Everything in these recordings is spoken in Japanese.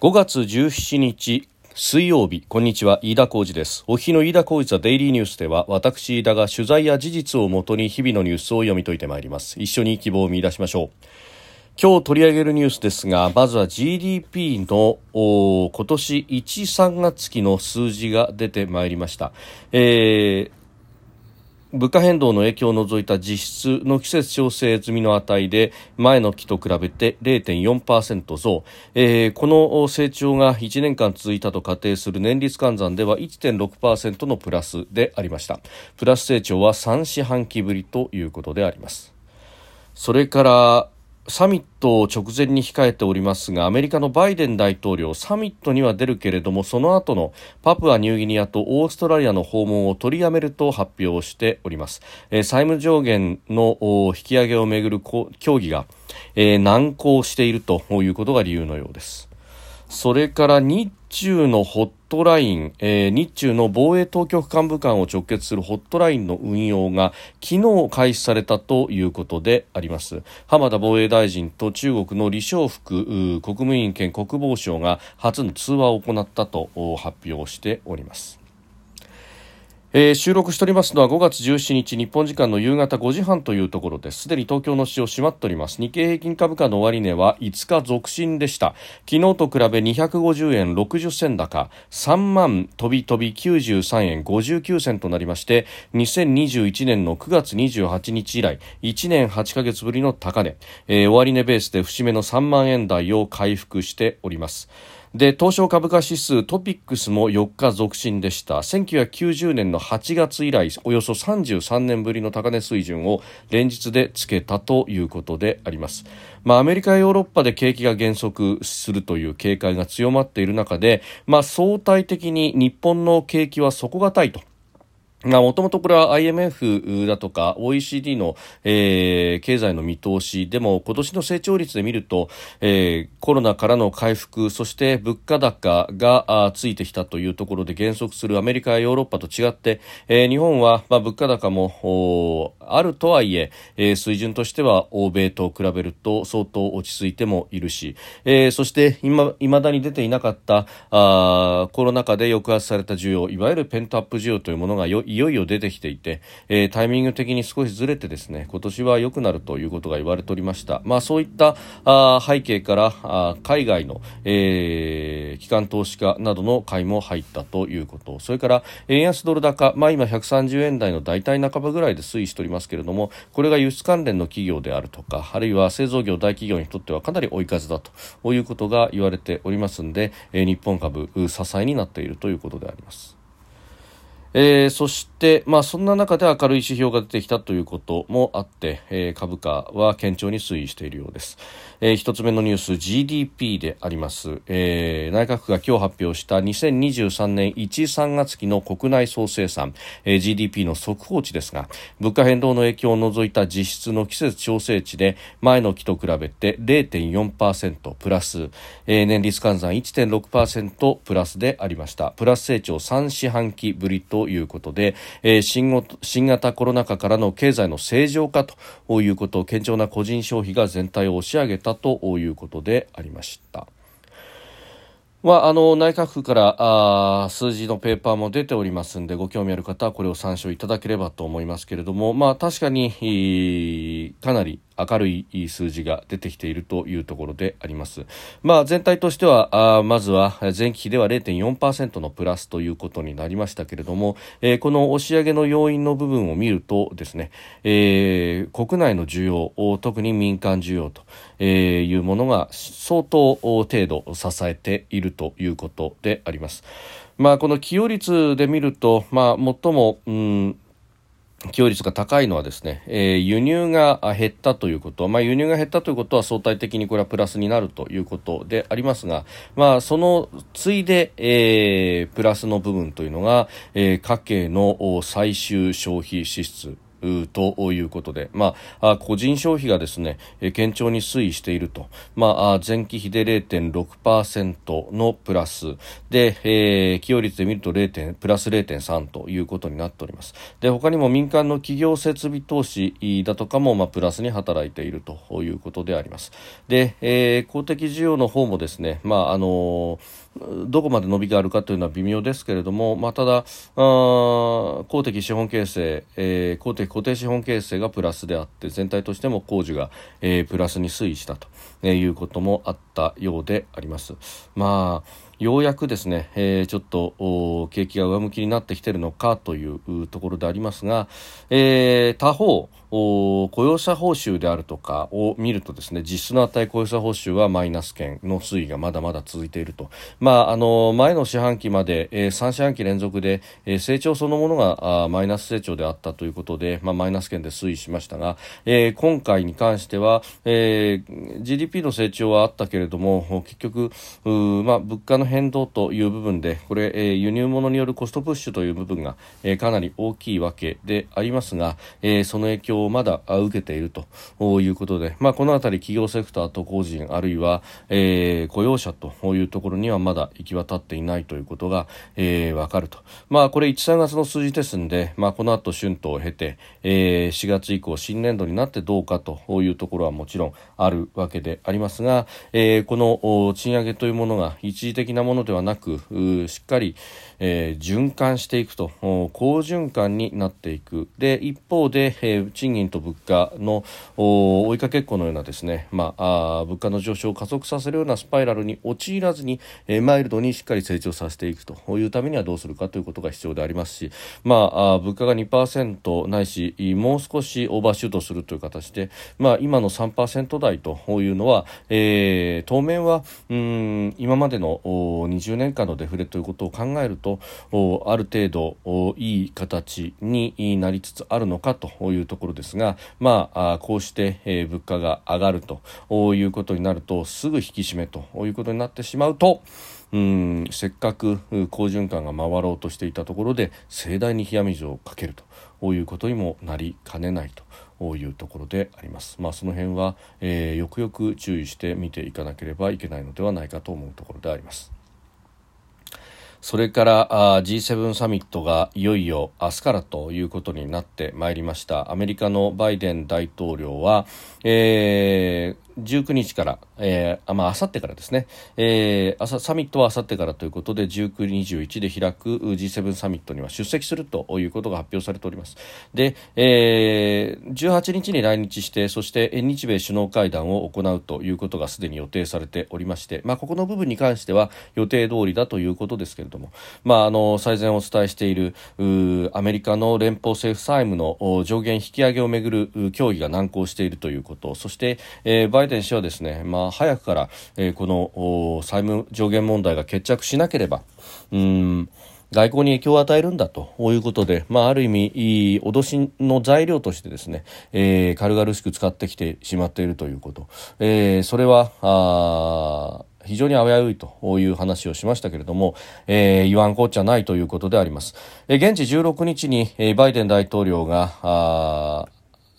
5月17日水曜日こんにちは。飯田浩二です。お日の飯田浩二ザデイリーニュースでは私飯田が取材や事実をもとに日々のニュースを読み解いてまいります。一緒に希望を見出しましょう。今日取り上げるニュースですがまずは GDP の今年1、3月期の数字が出てまいりました、えー物価変動の影響を除いた実質の季節調整済みの値で前の期と比べて0.4%増、えー、この成長が1年間続いたと仮定する年率換算では1.6%のプラスでありました。プラス成長は3四半期ぶりということであります。それからサミットを直前に控えておりますがアメリカのバイデン大統領サミットには出るけれどもその後のパプアニューギニアとオーストラリアの訪問を取りやめると発表しております、えー、債務上限の引き上げをめぐる協議が、えー、難航しているということが理由のようです。それから日中のホットライン、えー、日中の防衛当局幹部間を直結するホットラインの運用が昨日開始されたということであります。浜田防衛大臣と中国の李尚福国務委員兼国防相が初の通話を行ったと発表しております。えー、収録しておりますのは5月17日日本時間の夕方5時半というところです。すでに東京の市場閉まっております。日経平均株価の終値は5日続伸でした。昨日と比べ250円60銭高3万飛び飛び93円59銭となりまして2021年の9月28日以来1年8ヶ月ぶりの高値、えー、終値ベースで節目の3万円台を回復しております。で東証株価指数トピックスも4日続伸でした。1990年の8月以来およそ33年ぶりの高値水準を連日でつけたということであります、まあ、アメリカやヨーロッパで景気が減速するという警戒が強まっている中で、まあ、相対的に日本の景気は底堅いともともとこれは IMF だとか OECD の、えー、経済の見通しでも今年の成長率で見ると、えー、コロナからの回復そして物価高がついてきたというところで減速するアメリカやヨーロッパと違って、えー、日本は、まあ、物価高もあるとはいええー、水準としては欧米と比べると相当落ち着いてもいるし、えー、そして今未だに出ていなかったあコロナ禍で抑圧された需要いわゆるペントアップ需要というものがよいいよいよ出てきていて、えー、タイミング的に少しずれてですね今年は良くなるということが言われておりました、まあ、そういったあ背景からあ海外の、えー、機関投資家などの買いも入ったということそれから円安ドル高、まあ、今130円台の大体半ばぐらいで推移しておりますけれどもこれが輸出関連の企業であるとかあるいは製造業大企業にとってはかなり追い風だということが言われておりますので、えー、日本株支えになっているということであります。えー、そして、まあ、そんな中で明るい指標が出てきたということもあって、えー、株価は堅調に推移しているようです。えー、一つ目のニュース GDP であります、えー、内閣府が今日発表した2023年1、3月期の国内総生産、えー、GDP の速報値ですが物価変動の影響を除いた実質の季節調整値で前の期と比べて0.4%プラス、えー、年率換算1.6%プラスでありましたプラス成長3四半期ぶりとということで、えー、新新型コロナ禍からの経済の正常化ということ堅調な個人消費が全体を押し上げたということでありました。まあ、あの内閣府からあ数字のペーパーも出ておりますのでご興味ある方はこれを参照いただければと思いますけれども、まあ、確かにかなり明るい数字が出てきているというところであります。まあ、全体としてはあまずは前期比では0.4%のプラスということになりましたけれども、えー、この押し上げの要因の部分を見るとですね、えー、国内の需要特に民間需要というものが相当程度支えているということであります。まあ、この寄与率で見ると、まあ、最も、うん寄与率が高いのはですね、えー、輸入が減ったということ、まあ、輸入が減ったということは相対的にこれはプラスになるということでありますが、まあ、その次いで、えー、プラスの部分というのが、えー、家計の最終消費支出ということで、まあ、個人消費がですね、堅調に推移していると、まあ、前期比で0.6%のプラスで、えー、企業率で見ると 0. プラス0.3ということになっております。で他にも民間の企業設備投資だとかも、まあ、プラスに働いているということであります。で、えー、公的需要の方もですね、まああのどこまで伸びがあるかというのは微妙ですけれども、まあ、ただ公的資本形成、えー、公的固定資本形成がプラスであって全体としても工事が、えー、プラスに推移したということもあったようであります。まあようやくですね、えー、ちょっと景気が上向きになってきてるのかというところでありますが、えー、他方雇用者報酬であるとかを見るとですね実質の値雇用者報酬はマイナス圏の推移がまだまだ続いていると、まあ、あの前の四半期まで、えー、3四半期連続で、えー、成長そのものがあマイナス成長であったということで、まあ、マイナス圏で推移しましたが、えー、今回に関しては、えー、GDP の成長はあったけれどれども結局まあ、物価の変動という部分でこれ、えー、輸入物によるコストプッシュという部分が、えー、かなり大きいわけでありますが、えー、その影響をまだ受けているということで、まあ、この辺り企業セクターと個人あるいは、えー、雇用者というところにはまだ行き渡っていないということが、えー、分かると、まあ、これ1、3月の数字ですので、まあ、この後春闘を経て、えー、4月以降新年度になってどうかというところはもちろんあるわけでありますが、えー、この賃上げというものが一時的なものではなくしっかり、えー、循環していくと。好循環になっていく。で一方で、えー、賃金と物価の追いかけっこのようなですね、まあ、あ物価の上昇を加速させるようなスパイラルに陥らずに、えー、マイルドにしっかり成長させていくと。いうためにはどうするかということが必要でありますし、まあ、あ物価が2%ないしもう少しオーバーシュートするという形で、まあ、今の3%台というのは、えー、当面はうん今までの20年間のデフレということを考えるとある程度いい形になりつつあるのかというところですが、まあ、こうして、え物価が上がるということになるとすぐ引き締めということになってしまうとうんせっかく好循環が回ろうとしていたところで盛大に冷や水をかけるということにもなりかねないと。いうところであります。まあ、その辺は、えー、よくよく注意して見ていかなければいけないのではないかと思うところであります。それからあ G7 サミットがいよいよ明日からということになってまいりましたアメリカのバイデン大統領は、えー、19日から、えー、あまあ、明後日からですね、えー、サミットは明後日からということで、19、21で開く G7 サミットには出席するということが発表されております。で、えー、18日に来日して、そして日米首脳会談を行うということがすでに予定されておりまして、まあ、ここの部分に関しては予定通りだということですけれども、まあ、あの、最前お伝えしている、アメリカの連邦政府債務の上限引き上げをめぐる協議が難航しているということ、そして、えー、バイバイデン氏はですね、まあ、早くから、えー、この債務上限問題が決着しなければ、うん外交に影響を与えるんだということで、まあ、ある意味、脅しの材料としてですね、えー、軽々しく使ってきてしまっているということ、えー、それはあ非常に危ういという話をしましたけれども、えー、言わんこっちゃないということであります。えー、現地16日に、えー、バイデン大統領があ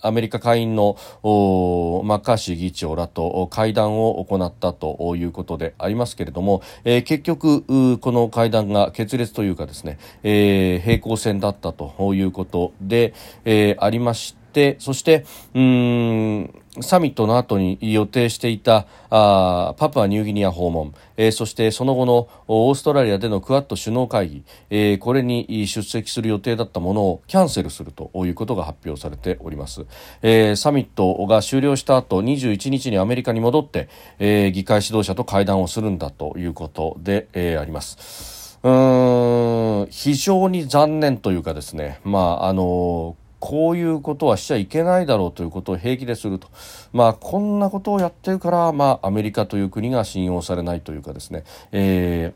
アメリカ下院のマッカーシー議長らと会談を行ったということでありますけれども、えー、結局この会談が決裂というかですね、えー、平行線だったということで、えー、ありまして、そして、うんサミットの後に予定していたあパプアニューギニア訪問、えー、そしてその後のオーストラリアでのクアッド首脳会議、えー、これに出席する予定だったものをキャンセルするということが発表されております、えー、サミットが終了した後21日にアメリカに戻って、え、議会指導者と会談をするんだということで、え、あります。うーん非常に残念というかですね。まああのこういうことはしちゃいけないだろうということを平気ですると、まあ、こんなことをやってるから、まあ、アメリカという国が信用されないというかですね、え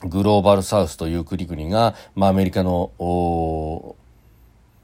ー、グローバルサウスという国々が、まあ、アメリカの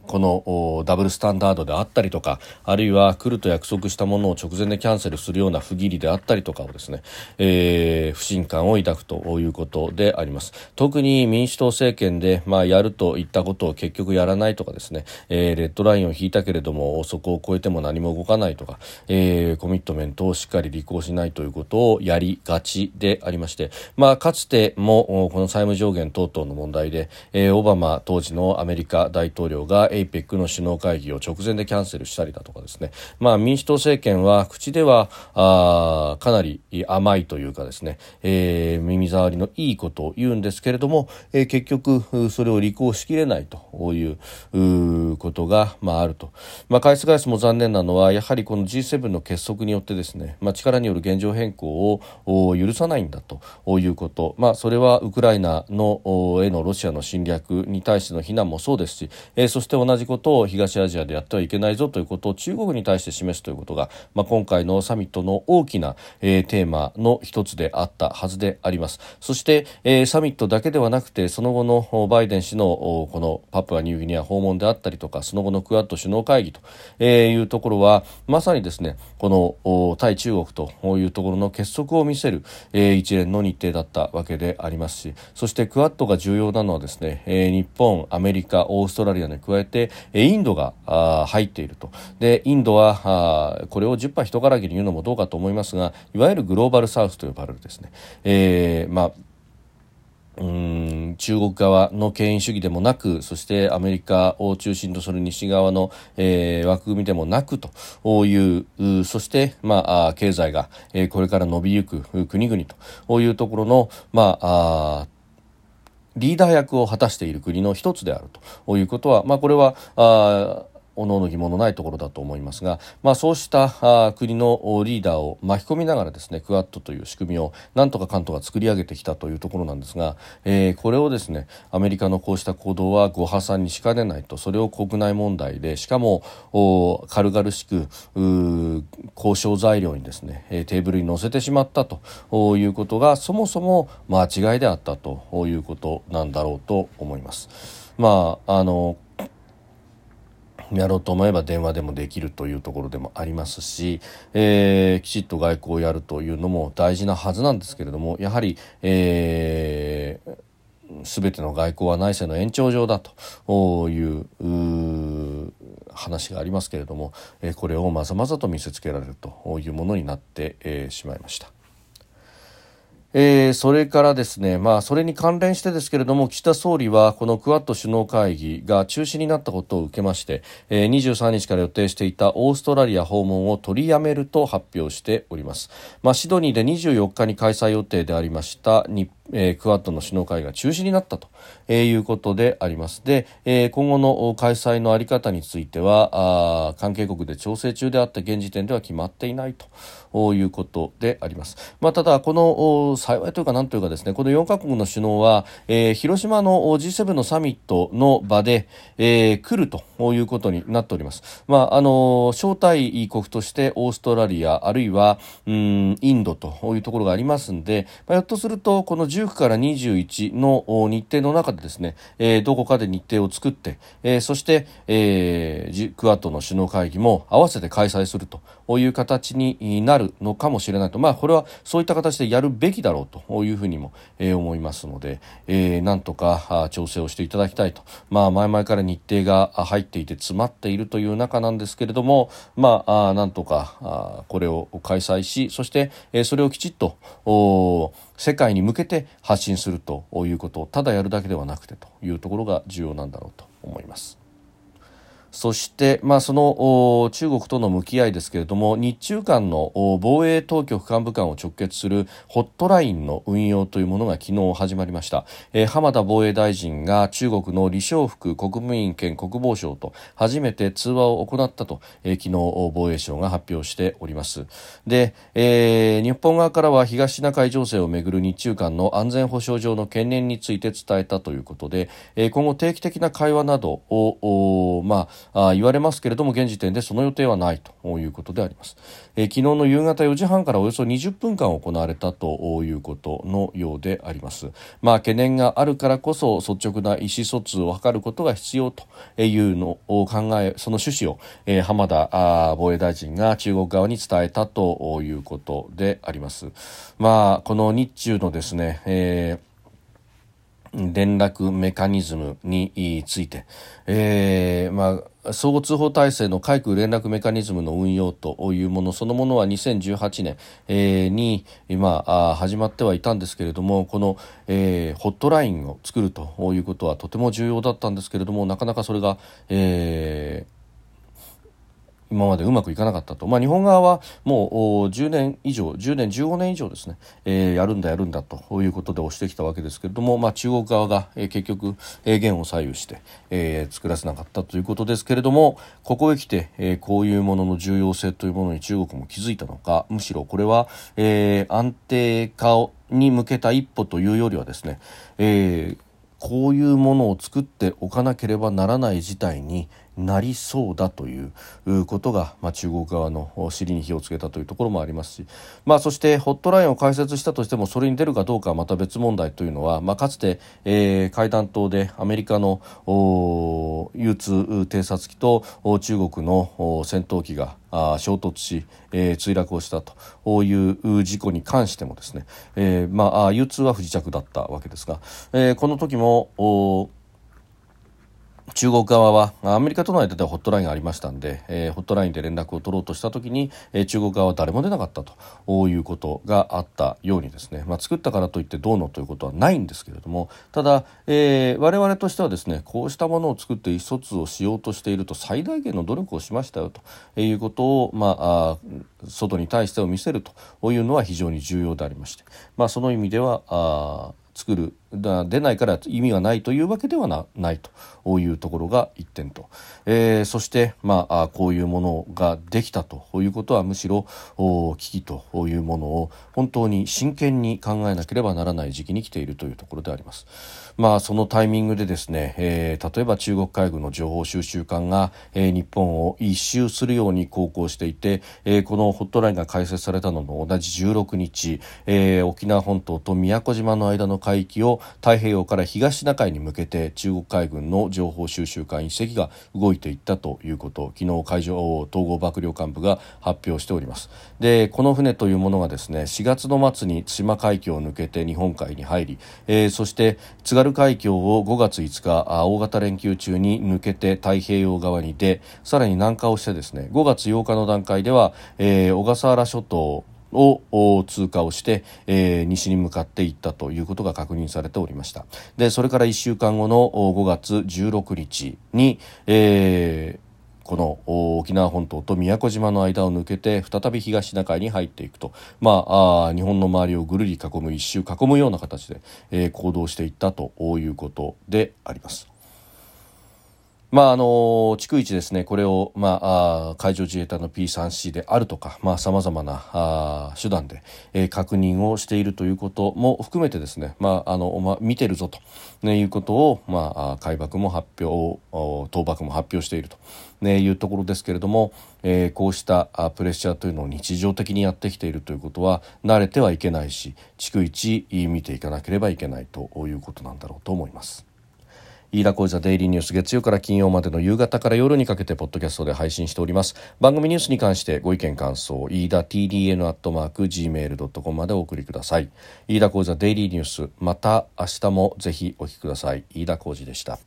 このダブルスタンダードであったりとかあるいは来ると約束したものを直前でキャンセルするような不義理であったりとかをですね、えー、不信感を抱くということであります。特に民主党政権で、まあ、やるといったことを結局やらないとかですね、えー、レッドラインを引いたけれどもそこを超えても何も動かないとか、えー、コミットメントをしっかり履行しないということをやりがちでありまして、まあ、かつてもこの債務上限等々の問題で、えー、オバマ当時のアメリカ大統領が APEC の首脳会議を直前でキャンセルしたりだとかですね、まあ、民主党政権は口ではあかなり甘いというかですね、えー、耳障りのいいことを言うんですけれども、えー、結局それを履行しきれないということが、まあ、あると、まあ、返す返すも残念なのはやはりこの G7 の結束によってですね、まあ、力による現状変更を許さないんだということ、まあ、それはウクライナのへのロシアの侵略に対しての非難もそうですし、えー、そして同同じことを東アジアでやってはいけないぞということを中国に対して示すということが、まあ、今回のサミットの大きな、えー、テーマの一つであったはずであります。そして、えー、サミットだけではなくてその後のバイデン氏のこのパプアニューギニア訪問であったりとかその後のクアッド首脳会議というところはまさにですねこの対中国というところの結束を見せる、えー、一連の日程だったわけでありますしそしてクアッドが重要なのはですね、えー、日本アメリカオーストラリアに加えてインドが入っていると。でインドはこれを10波人からぎに言うのもどうかと思いますがいわゆるグローバルサウスと呼ばれるですね、えー、まあうん中国側の権威主義でもなくそしてアメリカを中心とする西側の、えー、枠組みでもなくというそして、まあ、経済が、えー、これから伸びゆく国々というところの、まあリーダー役を果たしている国の一つであるということは、まあ、これはあおのおの疑問のないところだと思いますが、まあ、そうしたあ国のリーダーを巻き込みながらですねクアッドという仕組みをなんとか関東が作り上げてきたというところなんですが、えー、これをですねアメリカのこうした行動はご破産にしかねないとそれを国内問題でしかも軽々しく交渉材料にですねテーブルに載せてしまったということがそもそも間違いであったということなんだろうと思います。まああのやろうと思えば電話でもできるというところでもありますし、えー、きちっと外交をやるというのも大事なはずなんですけれどもやはり、えー全ての外交は内政の延長上だという話がありますけれども、これをまざまざと見せつけられるというものになって、しまいました。えー、それからですね、まあ、それに関連してですけれども、岸田総理はこのクアッド首脳会議が中止になったことを受けまして、えー、23日から予定していたオーストラリア訪問を取りやめると発表しております。まあ、シドニーで24日に開催予定でありました日えー、クアッドの首脳会が中止になったと、えー、いうことであります。で、えー、今後の開催のあり方についてはあ関係国で調整中であった現時点では決まっていないということであります。まあ、ただ、この幸いというか何というかですね、この4カ国の首脳は、えー、広島の G7 のサミットの場で、えー、来るということになっております。まあ、あの招待国としてオーストラリアあるいはうんインドというところがありますんで、まあ、ひょっとするとこの19から21の日程の中でですね、えー、どこかで日程を作って、えー、そして、えー、クアッドの首脳会議も合わせて開催すると。いう形になるのかもしれないと、まあ、これはそういった形でやるべきだろうというふうにも、えー、思いますので、えー、なんとか調整をしていただきたいと、まあ、前々から日程が入っていて詰まっているという中なんですけれども、まあ、なんとかこれを開催しそして、え、それをきちっと世界に向けて発信するということをただやるだけではなくてというところが重要なんだろうと思います。そして、まあ、その中国との向き合いですけれども日中間の防衛当局幹部間を直結するホットラインの運用というものが昨日始まりました、えー、浜田防衛大臣が中国の李尚福国務委員兼国防相と初めて通話を行ったと、えー、昨日防衛省が発表しております。で、えー、日本側からは東シナ海情勢をめぐる日中間の安全保障上の懸念について伝えたということで、えー、今後定期的な会話などをまああ言われますけれども現時点でその予定はないということであります、えー、昨日の夕方4時半からおよそ20分間行われたということのようであります。まあ懸念があるからこそ率直な意思疎通を図ることが必要というのを考えその趣旨を、えー、浜田防衛大臣が中国側に伝えたということであります。まあこの日中のですね、えー連絡メカニズムについて、えーまあ、相互通報体制の海空連絡メカニズムの運用というものそのものは2018年、えー、に今あ始まってはいたんですけれどもこの、えー、ホットラインを作るということはとても重要だったんですけれどもなかなかそれが、えー今までうまくいかなかったと、まあ、日本側はもう10年以上10年15年以上ですね、えー、やるんだやるんだと。いうことで押してきたわけですけれども、まあ、中国側が、えー、結局、えー、元を左右して、えー、作らせなかったということですけれどもここへ来て、えー、こういうものの重要性というものに中国も気づいたのかむしろこれは、えー、安定化に向けた一歩というよりはですね、えー、こういうものを作っておかなければならない事態になりそうだということが、まあ、中国側の尻に火をつけたというところもありますし、まあ、そしてホットラインを開設したとしてもそれに出るかどうかはまた別問題というのは、まあ、かつて、えー、会談島でアメリカの U2 偵察機と中国の戦闘機が衝突し、えー、墜落をしたという事故に関してもですね、えーまあ、U2 は不時着だったわけですが、えー、この時も中国側はアメリカとの間ではホットラインがありましたんで、えー、ホットラインで連絡を取ろうとした時に、えー、中国側は誰も出なかったということがあったようにですね、まあ、作ったからといってどうのということはないんですけれどもただ、えー、我々としてはですねこうしたものを作って意思疎通をしようとしていると最大限の努力をしましたよということを、まあ、外に対してを見せるというのは非常に重要でありまして、まあ、その意味ではあ作る出ないから意味がないというわけではないというところが一点と、えー、そして、まあ、こういうものができたということはむしろ危機というものを本当に真剣に考えなければならない時期に来ているというところであります。まあ、そのタイミングでですね、えー、例えば中国海軍の情報収集艦が、えー、日本を一周するように航行していて、えー、このホットラインが開設されたのの同じ16日、えー、沖縄本島と宮古島の間の海域を太平洋から東シナ海に向けて中国海軍の情報収集艦1隻が動いていったということ昨日海上統合幕僚監部が発表しております。でこの船というものがですね4月の末に対馬海峡を抜けて日本海に入り、えー、そして津軽海峡を5月5日大型連休中に抜けて太平洋側に出さらに南下をしてですね5月8日の段階では、えー、小笠原諸島を通過をして、えー、西に向かっていったということが確認されておりましたでそれから1週間後の5月16日に、えーこの沖縄本島と宮古島の間を抜けて再び東シナ海に入っていくと、まあ、あ日本の周りをぐるり囲む一周囲むような形で、えー、行動していったということであります。まああの逐一ですねこれを、まあ、海上自衛隊の P3C であるとかさまざ、まなあ手段で、えー、確認をしているということも含めてですね、まああのまあ、見てるぞと、ね、いうことを、まあ、海爆も発表倒爆も発表していると、ね、いうところですけれども、えー、こうしたプレッシャーというのを日常的にやってきているということは慣れてはいけないし逐一見ていかなければいけないということなんだろうと思います。飯田浩司デイリーニュース月曜から金曜までの夕方から夜にかけてポッドキャストで配信しております。番組ニュースに関してご意見感想飯田 TDN アットマーク Gmail.com までお送りください。飯田浩司デイリーニュースまた明日もぜひお聞きください。飯田浩司でした。